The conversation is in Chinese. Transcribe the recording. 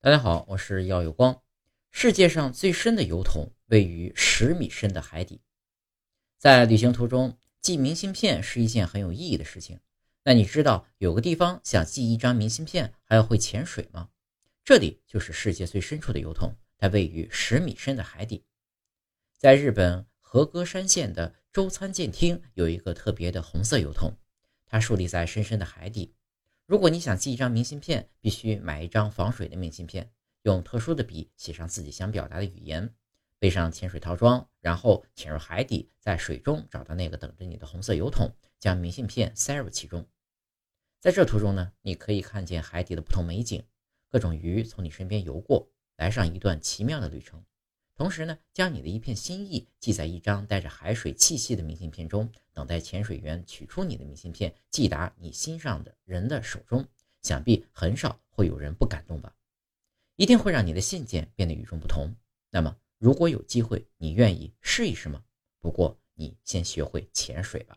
大家好，我是耀有光。世界上最深的油桶位于十米深的海底。在旅行途中寄明信片是一件很有意义的事情。那你知道有个地方想寄一张明信片还要会潜水吗？这里就是世界最深处的油桶，它位于十米深的海底。在日本和歌山县的周参舰厅有一个特别的红色油桶，它竖立在深深的海底。如果你想寄一张明信片，必须买一张防水的明信片，用特殊的笔写上自己想表达的语言，背上潜水套装，然后潜入海底，在水中找到那个等着你的红色油桶，将明信片塞入其中。在这途中呢，你可以看见海底的不同美景，各种鱼从你身边游过，来上一段奇妙的旅程。同时呢，将你的一片心意记在一张带着海水气息的明信片中，等待潜水员取出你的明信片，寄达你心上的人的手中。想必很少会有人不感动吧？一定会让你的信件变得与众不同。那么，如果有机会，你愿意试一试吗？不过，你先学会潜水吧。